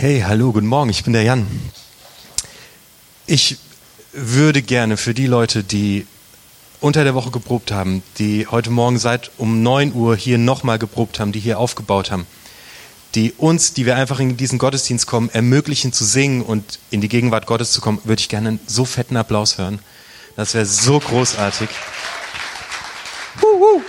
Hey, hallo, guten Morgen, ich bin der Jan. Ich würde gerne für die Leute, die unter der Woche geprobt haben, die heute Morgen seit um 9 Uhr hier nochmal geprobt haben, die hier aufgebaut haben, die uns, die wir einfach in diesen Gottesdienst kommen, ermöglichen zu singen und in die Gegenwart Gottes zu kommen, würde ich gerne einen so fetten Applaus hören. Das wäre so großartig. Huhu.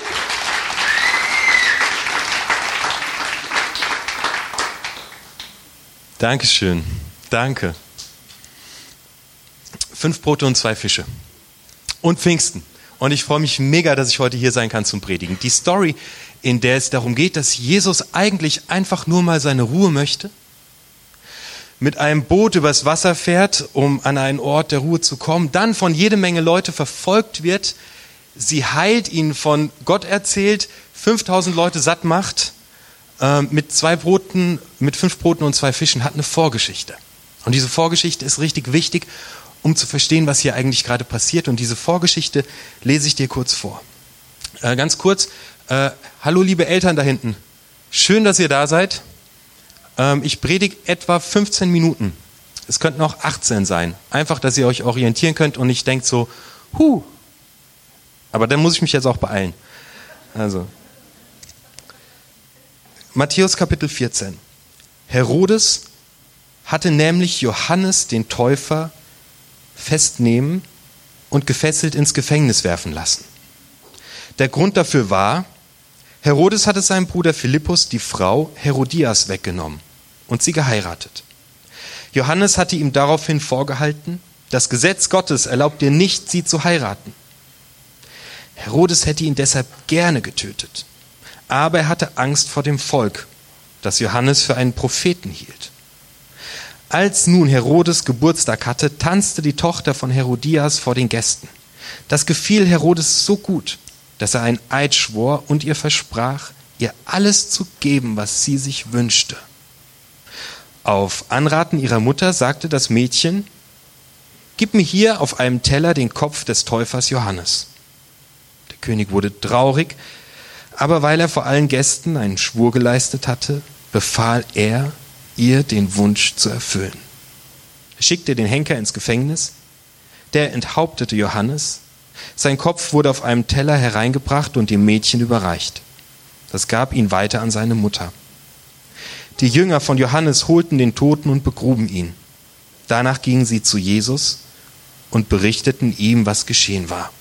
Dankeschön. Danke. Fünf Brote und zwei Fische. Und Pfingsten. Und ich freue mich mega, dass ich heute hier sein kann zum Predigen. Die Story, in der es darum geht, dass Jesus eigentlich einfach nur mal seine Ruhe möchte, mit einem Boot übers Wasser fährt, um an einen Ort der Ruhe zu kommen, dann von jede Menge Leute verfolgt wird, sie heilt, ihnen von Gott erzählt, 5000 Leute satt macht ähm, mit zwei Broten, mit fünf Broten und zwei Fischen hat eine Vorgeschichte. Und diese Vorgeschichte ist richtig wichtig, um zu verstehen, was hier eigentlich gerade passiert. Und diese Vorgeschichte lese ich dir kurz vor. Äh, ganz kurz, äh, hallo liebe Eltern da hinten. Schön, dass ihr da seid. Ähm, ich predige etwa 15 Minuten. Es könnten auch 18 sein. Einfach, dass ihr euch orientieren könnt und nicht denkt so, hu. Aber dann muss ich mich jetzt auch beeilen. Also, Matthäus Kapitel 14. Herodes hatte nämlich Johannes den Täufer festnehmen und gefesselt ins Gefängnis werfen lassen. Der Grund dafür war, Herodes hatte seinem Bruder Philippus die Frau Herodias weggenommen und sie geheiratet. Johannes hatte ihm daraufhin vorgehalten, das Gesetz Gottes erlaubt dir nicht, sie zu heiraten. Herodes hätte ihn deshalb gerne getötet aber er hatte Angst vor dem Volk, das Johannes für einen Propheten hielt. Als nun Herodes Geburtstag hatte, tanzte die Tochter von Herodias vor den Gästen. Das gefiel Herodes so gut, dass er ein Eid schwor und ihr versprach, ihr alles zu geben, was sie sich wünschte. Auf Anraten ihrer Mutter sagte das Mädchen, Gib mir hier auf einem Teller den Kopf des Täufers Johannes. Der König wurde traurig, aber weil er vor allen Gästen einen Schwur geleistet hatte, befahl er, ihr den Wunsch zu erfüllen. Er schickte den Henker ins Gefängnis, der enthauptete Johannes, sein Kopf wurde auf einem Teller hereingebracht und dem Mädchen überreicht. Das gab ihn weiter an seine Mutter. Die Jünger von Johannes holten den Toten und begruben ihn. Danach gingen sie zu Jesus und berichteten ihm, was geschehen war.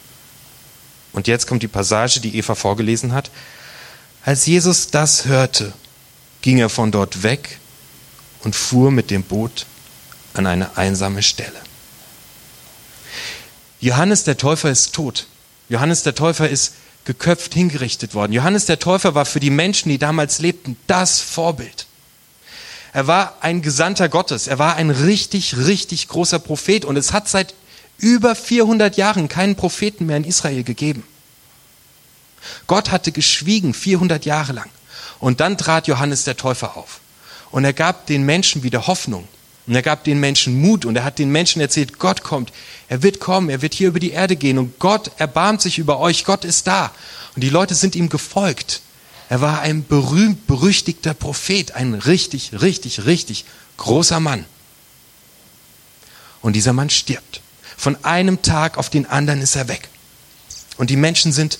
Und jetzt kommt die Passage, die Eva vorgelesen hat. Als Jesus das hörte, ging er von dort weg und fuhr mit dem Boot an eine einsame Stelle. Johannes der Täufer ist tot. Johannes der Täufer ist geköpft hingerichtet worden. Johannes der Täufer war für die Menschen, die damals lebten, das Vorbild. Er war ein Gesandter Gottes. Er war ein richtig, richtig großer Prophet. Und es hat seit über 400 Jahren keinen Propheten mehr in Israel gegeben. Gott hatte geschwiegen 400 Jahre lang. Und dann trat Johannes der Täufer auf. Und er gab den Menschen wieder Hoffnung. Und er gab den Menschen Mut und er hat den Menschen erzählt, Gott kommt, er wird kommen, er wird hier über die Erde gehen und Gott erbarmt sich über euch, Gott ist da. Und die Leute sind ihm gefolgt. Er war ein berühmt, berüchtigter Prophet, ein richtig, richtig, richtig großer Mann. Und dieser Mann stirbt. Von einem Tag auf den anderen ist er weg. Und die Menschen sind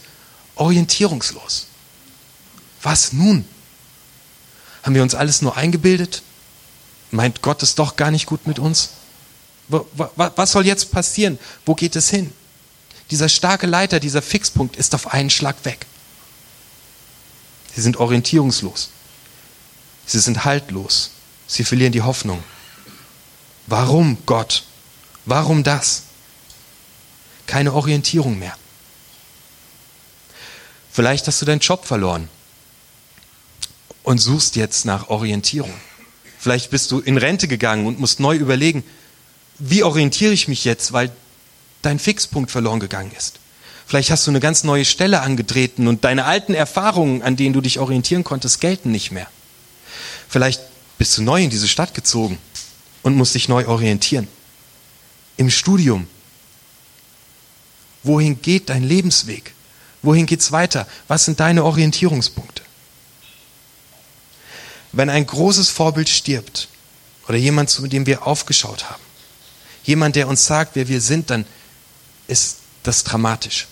orientierungslos. Was nun? Haben wir uns alles nur eingebildet? Meint Gott es doch gar nicht gut mit uns? Was soll jetzt passieren? Wo geht es hin? Dieser starke Leiter, dieser Fixpunkt ist auf einen Schlag weg. Sie sind orientierungslos. Sie sind haltlos. Sie verlieren die Hoffnung. Warum Gott? Warum das? Keine Orientierung mehr. Vielleicht hast du deinen Job verloren und suchst jetzt nach Orientierung. Vielleicht bist du in Rente gegangen und musst neu überlegen, wie orientiere ich mich jetzt, weil dein Fixpunkt verloren gegangen ist. Vielleicht hast du eine ganz neue Stelle angetreten und deine alten Erfahrungen, an denen du dich orientieren konntest, gelten nicht mehr. Vielleicht bist du neu in diese Stadt gezogen und musst dich neu orientieren. Im Studium Wohin geht dein Lebensweg? Wohin geht's weiter? Was sind deine Orientierungspunkte? Wenn ein großes Vorbild stirbt oder jemand, zu dem wir aufgeschaut haben, jemand, der uns sagt, wer wir sind, dann ist das dramatisch.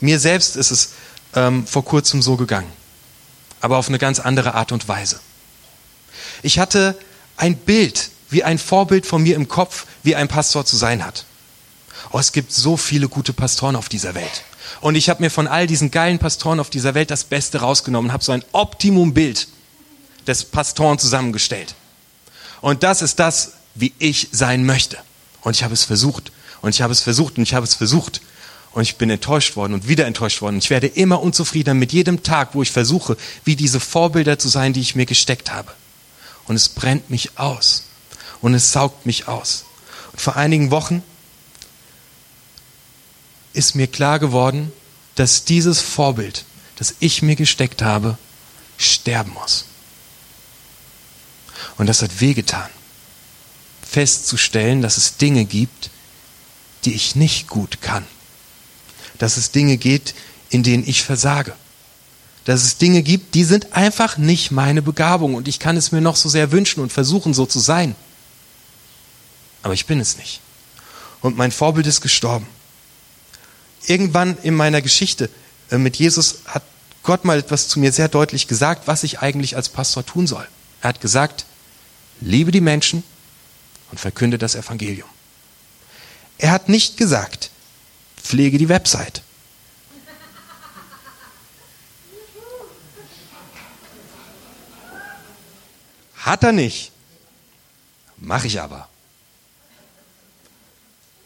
Mir selbst ist es ähm, vor kurzem so gegangen, aber auf eine ganz andere Art und Weise. Ich hatte ein Bild, wie ein Vorbild von mir im Kopf, wie ein Pastor zu sein hat. Oh, es gibt so viele gute Pastoren auf dieser Welt. Und ich habe mir von all diesen geilen Pastoren auf dieser Welt das Beste rausgenommen, habe so ein Optimumbild des Pastoren zusammengestellt. Und das ist das, wie ich sein möchte. Und ich habe es versucht. Und ich habe es versucht und ich habe es versucht. Und ich bin enttäuscht worden und wieder enttäuscht worden. Ich werde immer unzufriedener mit jedem Tag, wo ich versuche, wie diese Vorbilder zu sein, die ich mir gesteckt habe. Und es brennt mich aus. Und es saugt mich aus. Und vor einigen Wochen ist mir klar geworden, dass dieses Vorbild, das ich mir gesteckt habe, sterben muss. Und das hat wehgetan, festzustellen, dass es Dinge gibt, die ich nicht gut kann. Dass es Dinge geht, in denen ich versage. Dass es Dinge gibt, die sind einfach nicht meine Begabung und ich kann es mir noch so sehr wünschen und versuchen, so zu sein. Aber ich bin es nicht. Und mein Vorbild ist gestorben irgendwann in meiner Geschichte äh, mit Jesus hat Gott mal etwas zu mir sehr deutlich gesagt, was ich eigentlich als Pastor tun soll. Er hat gesagt, liebe die Menschen und verkünde das Evangelium. Er hat nicht gesagt, pflege die Website. Hat er nicht. Mache ich aber.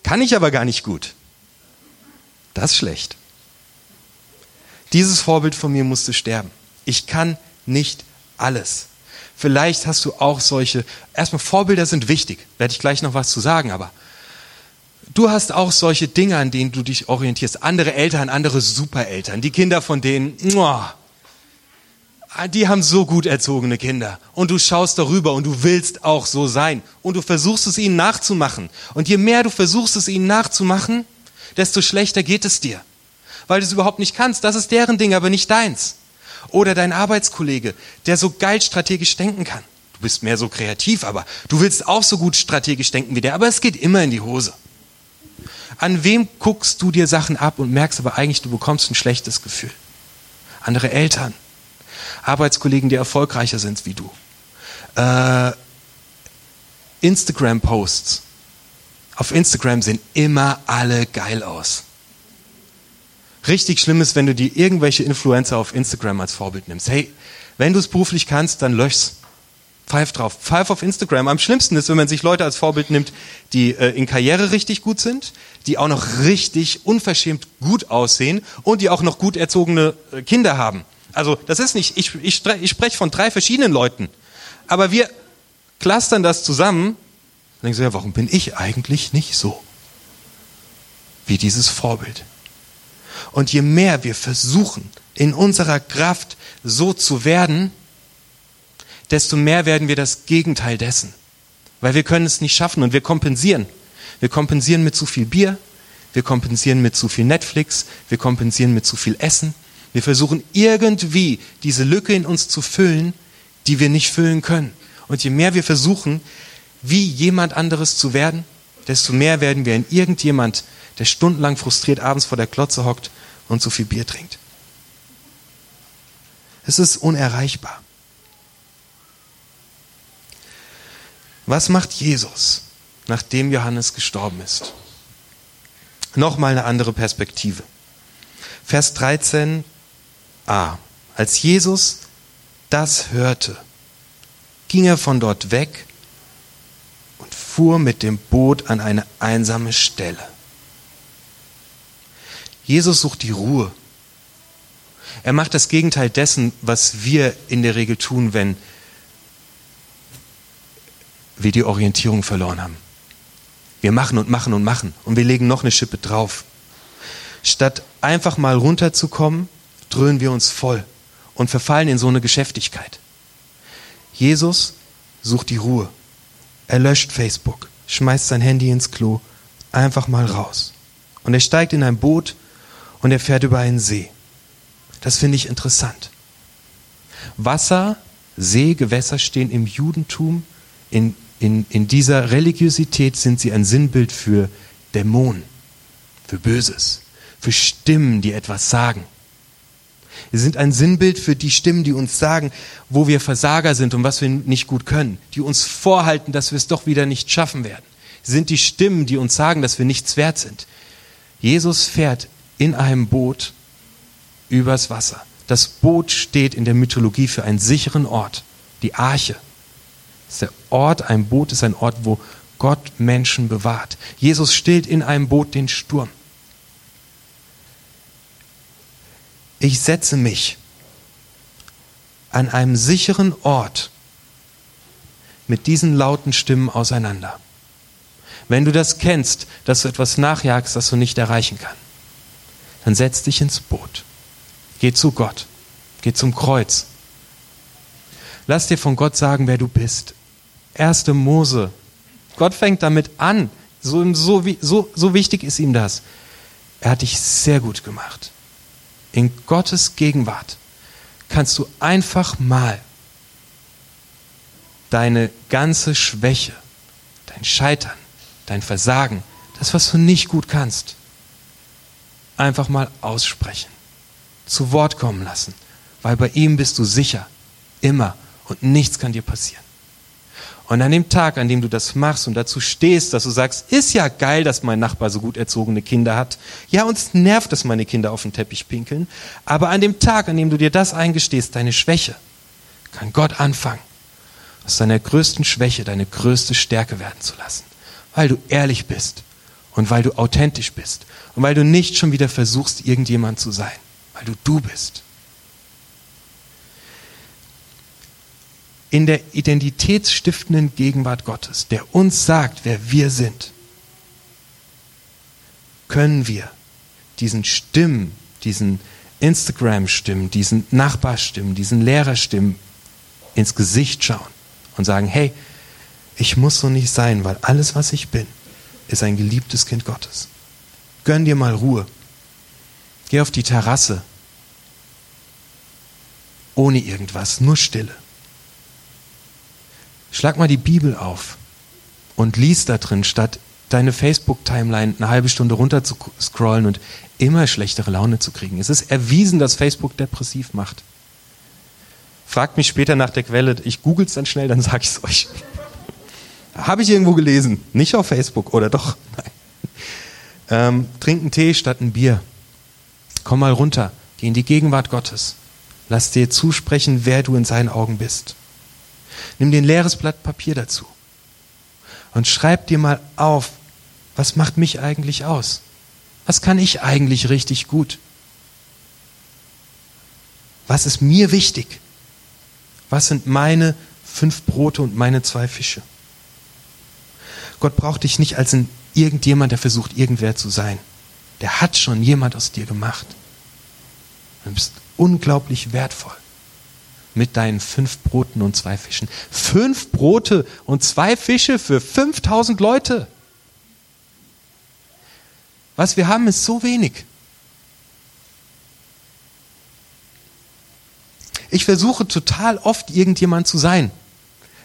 Kann ich aber gar nicht gut. Das ist schlecht. Dieses Vorbild von mir musste sterben. Ich kann nicht alles. Vielleicht hast du auch solche, erstmal Vorbilder sind wichtig, werde ich gleich noch was zu sagen, aber du hast auch solche Dinge, an denen du dich orientierst. Andere Eltern, andere Supereltern, die Kinder von denen, die haben so gut erzogene Kinder. Und du schaust darüber und du willst auch so sein. Und du versuchst es ihnen nachzumachen. Und je mehr du versuchst es ihnen nachzumachen, desto schlechter geht es dir. Weil du es überhaupt nicht kannst. Das ist deren Ding, aber nicht deins. Oder dein Arbeitskollege, der so geil strategisch denken kann. Du bist mehr so kreativ, aber du willst auch so gut strategisch denken wie der, aber es geht immer in die Hose. An wem guckst du dir Sachen ab und merkst aber eigentlich, du bekommst ein schlechtes Gefühl? Andere Eltern, Arbeitskollegen, die erfolgreicher sind wie du, äh, Instagram-Posts, auf Instagram sehen immer alle geil aus. Richtig schlimm ist, wenn du dir irgendwelche Influencer auf Instagram als Vorbild nimmst. Hey, wenn du es beruflich kannst, dann lösch's. Pfeif drauf. Pfeif auf Instagram. Am schlimmsten ist, wenn man sich Leute als Vorbild nimmt, die äh, in Karriere richtig gut sind, die auch noch richtig unverschämt gut aussehen und die auch noch gut erzogene äh, Kinder haben. Also das ist nicht, ich, ich, ich spreche von drei verschiedenen Leuten. Aber wir clustern das zusammen dann denkst du, ja, warum bin ich eigentlich nicht so wie dieses Vorbild? Und je mehr wir versuchen, in unserer Kraft so zu werden, desto mehr werden wir das Gegenteil dessen. Weil wir können es nicht schaffen und wir kompensieren. Wir kompensieren mit zu viel Bier, wir kompensieren mit zu viel Netflix, wir kompensieren mit zu viel Essen. Wir versuchen irgendwie diese Lücke in uns zu füllen, die wir nicht füllen können. Und je mehr wir versuchen, wie jemand anderes zu werden, desto mehr werden wir in irgendjemand, der stundenlang frustriert abends vor der Klotze hockt und zu viel Bier trinkt. Es ist unerreichbar. Was macht Jesus, nachdem Johannes gestorben ist? Nochmal eine andere Perspektive. Vers 13a. Als Jesus das hörte, ging er von dort weg fuhr mit dem Boot an eine einsame Stelle. Jesus sucht die Ruhe. Er macht das Gegenteil dessen, was wir in der Regel tun, wenn wir die Orientierung verloren haben. Wir machen und machen und machen und wir legen noch eine Schippe drauf. Statt einfach mal runterzukommen, dröhnen wir uns voll und verfallen in so eine Geschäftigkeit. Jesus sucht die Ruhe. Er löscht Facebook, schmeißt sein Handy ins Klo, einfach mal raus. Und er steigt in ein Boot und er fährt über einen See. Das finde ich interessant. Wasser, See, Gewässer stehen im Judentum In, in, in dieser Religiosität sind sie ein Sinnbild für Dämonen, für Böses, für Stimmen, die etwas sagen. Sie sind ein Sinnbild für die Stimmen, die uns sagen, wo wir Versager sind und was wir nicht gut können, die uns vorhalten, dass wir es doch wieder nicht schaffen werden. Sie sind die Stimmen, die uns sagen, dass wir nichts wert sind. Jesus fährt in einem Boot übers Wasser. Das Boot steht in der Mythologie für einen sicheren Ort, die Arche. Ist der Ort, ein Boot ist ein Ort, wo Gott Menschen bewahrt. Jesus stillt in einem Boot den Sturm. Ich setze mich an einem sicheren Ort mit diesen lauten Stimmen auseinander. Wenn du das kennst, dass du etwas nachjagst, das du nicht erreichen kannst, dann setz dich ins Boot. Geh zu Gott. Geh zum Kreuz. Lass dir von Gott sagen, wer du bist. Erste Mose. Gott fängt damit an. So, so, so, so wichtig ist ihm das. Er hat dich sehr gut gemacht. In Gottes Gegenwart kannst du einfach mal deine ganze Schwäche, dein Scheitern, dein Versagen, das, was du nicht gut kannst, einfach mal aussprechen, zu Wort kommen lassen, weil bei ihm bist du sicher, immer und nichts kann dir passieren. Und an dem Tag, an dem du das machst und dazu stehst, dass du sagst, ist ja geil, dass mein Nachbar so gut erzogene Kinder hat. Ja, uns nervt, dass meine Kinder auf den Teppich pinkeln. Aber an dem Tag, an dem du dir das eingestehst, deine Schwäche, kann Gott anfangen, aus deiner größten Schwäche deine größte Stärke werden zu lassen. Weil du ehrlich bist und weil du authentisch bist und weil du nicht schon wieder versuchst, irgendjemand zu sein, weil du du bist. In der identitätsstiftenden Gegenwart Gottes, der uns sagt, wer wir sind, können wir diesen Stimmen, diesen Instagram-Stimmen, diesen Nachbarstimmen, diesen Lehrerstimmen ins Gesicht schauen und sagen, hey, ich muss so nicht sein, weil alles, was ich bin, ist ein geliebtes Kind Gottes. Gönn dir mal Ruhe. Geh auf die Terrasse. Ohne irgendwas, nur Stille. Schlag mal die Bibel auf und lies da drin, statt deine Facebook-Timeline eine halbe Stunde runter zu scrollen und immer schlechtere Laune zu kriegen. Es ist erwiesen, dass Facebook depressiv macht. Fragt mich später nach der Quelle, ich google es dann schnell, dann sage ich es euch. Habe ich irgendwo gelesen, nicht auf Facebook, oder doch? Nein. Ähm, trink einen Tee statt ein Bier. Komm mal runter, geh in die Gegenwart Gottes. Lass dir zusprechen, wer du in seinen Augen bist. Nimm dir ein leeres Blatt Papier dazu und schreib dir mal auf, was macht mich eigentlich aus? Was kann ich eigentlich richtig gut? Was ist mir wichtig? Was sind meine fünf Brote und meine zwei Fische? Gott braucht dich nicht als ein irgendjemand, der versucht, irgendwer zu sein. Der hat schon jemand aus dir gemacht. Du bist unglaublich wertvoll mit deinen fünf Broten und zwei Fischen. Fünf Brote und zwei Fische für 5000 Leute. Was wir haben, ist so wenig. Ich versuche total oft irgendjemand zu sein.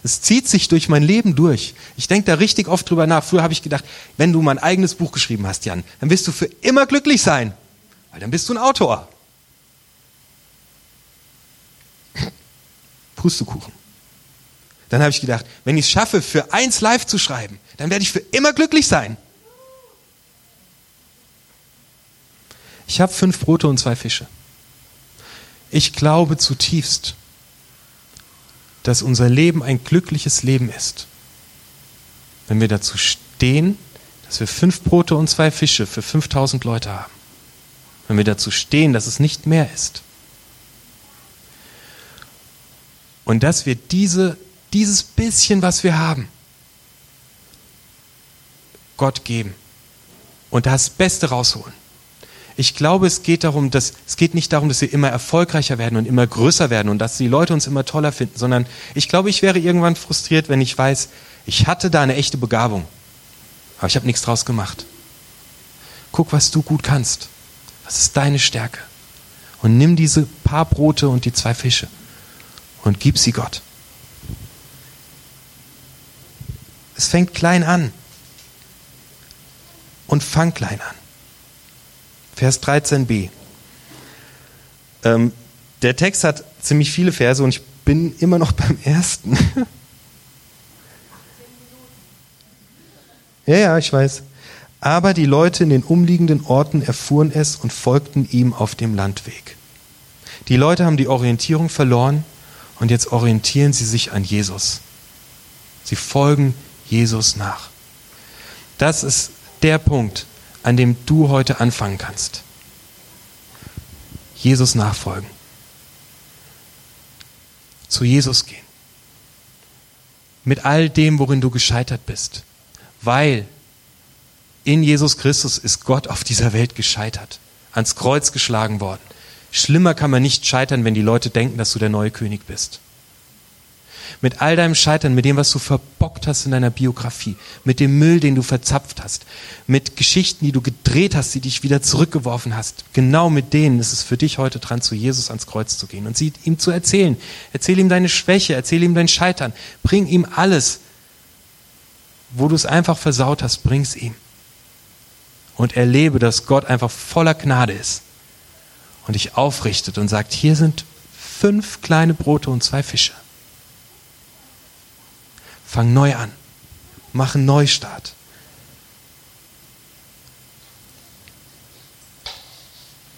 Es zieht sich durch mein Leben durch. Ich denke da richtig oft drüber nach. Früher habe ich gedacht, wenn du mein eigenes Buch geschrieben hast, Jan, dann wirst du für immer glücklich sein. Weil dann bist du ein Autor. Pustekuchen. Dann habe ich gedacht, wenn ich es schaffe, für eins live zu schreiben, dann werde ich für immer glücklich sein. Ich habe fünf Brote und zwei Fische. Ich glaube zutiefst, dass unser Leben ein glückliches Leben ist, wenn wir dazu stehen, dass wir fünf Brote und zwei Fische für 5000 Leute haben. Wenn wir dazu stehen, dass es nicht mehr ist. Und dass wir diese, dieses bisschen, was wir haben, Gott geben und das Beste rausholen. Ich glaube, es geht darum, dass es geht nicht darum, dass wir immer erfolgreicher werden und immer größer werden und dass die Leute uns immer toller finden, sondern ich glaube, ich wäre irgendwann frustriert, wenn ich weiß, ich hatte da eine echte Begabung, aber ich habe nichts draus gemacht. Guck, was du gut kannst. Was ist deine Stärke? Und nimm diese paar Brote und die zwei Fische und gib sie Gott. Es fängt klein an. Und fang klein an. Vers 13b. Ähm, der Text hat ziemlich viele Verse und ich bin immer noch beim ersten. ja, ja, ich weiß. Aber die Leute in den umliegenden Orten erfuhren es und folgten ihm auf dem Landweg. Die Leute haben die Orientierung verloren und jetzt orientieren sie sich an Jesus. Sie folgen Jesus nach. Das ist der Punkt, an dem du heute anfangen kannst. Jesus nachfolgen. Zu Jesus gehen. Mit all dem, worin du gescheitert bist. Weil in Jesus Christus ist Gott auf dieser Welt gescheitert, ans Kreuz geschlagen worden. Schlimmer kann man nicht scheitern, wenn die Leute denken, dass du der neue König bist. Mit all deinem Scheitern, mit dem, was du verbockt hast in deiner Biografie, mit dem Müll, den du verzapft hast, mit Geschichten, die du gedreht hast, die dich wieder zurückgeworfen hast, genau mit denen ist es für dich heute dran, zu Jesus ans Kreuz zu gehen und sie ihm zu erzählen. Erzähl ihm deine Schwäche, erzähl ihm dein Scheitern, bring ihm alles. Wo du es einfach versaut hast, bring's ihm. Und erlebe, dass Gott einfach voller Gnade ist und dich aufrichtet und sagt, hier sind fünf kleine Brote und zwei Fische. Fang neu an. Mach einen Neustart.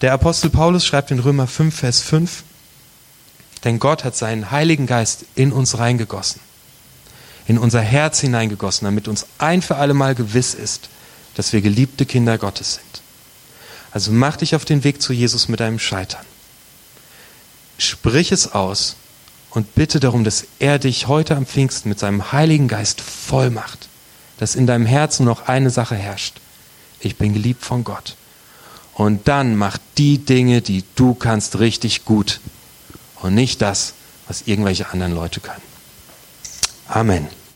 Der Apostel Paulus schreibt in Römer 5, Vers 5, denn Gott hat seinen Heiligen Geist in uns reingegossen, in unser Herz hineingegossen, damit uns ein für alle Mal gewiss ist, dass wir geliebte Kinder Gottes sind. Also mach dich auf den Weg zu Jesus mit deinem Scheitern. Sprich es aus und bitte darum, dass er dich heute am Pfingsten mit seinem Heiligen Geist voll macht, dass in deinem Herzen noch eine Sache herrscht. Ich bin geliebt von Gott. Und dann mach die Dinge, die du kannst, richtig gut und nicht das, was irgendwelche anderen Leute können. Amen.